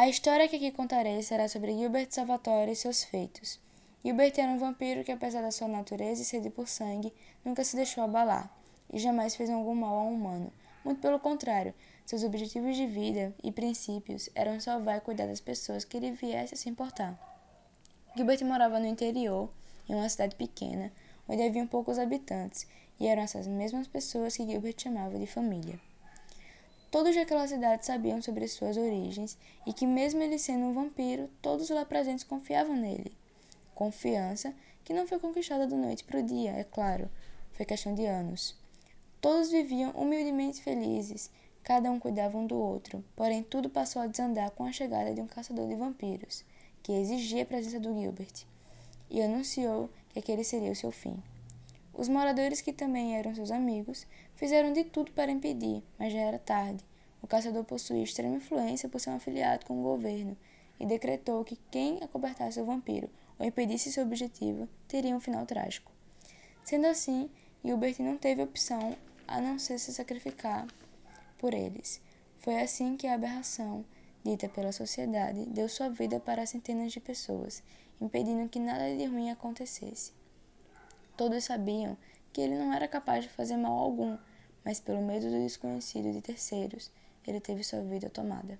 A história que aqui contarei será sobre Gilbert Salvatore e seus feitos. Gilbert era um vampiro que, apesar da sua natureza e sede por sangue, nunca se deixou abalar e jamais fez algum mal a um humano. Muito pelo contrário, seus objetivos de vida e princípios eram salvar e cuidar das pessoas que ele viesse a se importar. Gilbert morava no interior, em uma cidade pequena, onde haviam poucos habitantes, e eram essas mesmas pessoas que Gilbert chamava de família. Todos daquela cidade sabiam sobre suas origens e que, mesmo ele sendo um vampiro, todos lá presentes confiavam nele. Confiança que não foi conquistada da noite para o dia, é claro, foi questão de anos. Todos viviam humildemente felizes, cada um cuidava um do outro, porém tudo passou a desandar com a chegada de um caçador de vampiros, que exigia a presença do Gilbert, e anunciou que aquele seria o seu fim. Os moradores, que também eram seus amigos, fizeram de tudo para impedir, mas já era tarde. O caçador possuía extrema influência por ser um afiliado com o governo e decretou que quem acobertasse o vampiro ou impedisse seu objetivo teria um final trágico. Sendo assim, Gilbert não teve opção a não ser se sacrificar por eles. Foi assim que a aberração, dita pela sociedade, deu sua vida para centenas de pessoas, impedindo que nada de ruim acontecesse. Todos sabiam que ele não era capaz de fazer mal algum, mas pelo medo do desconhecido de terceiros, ele teve sua vida tomada.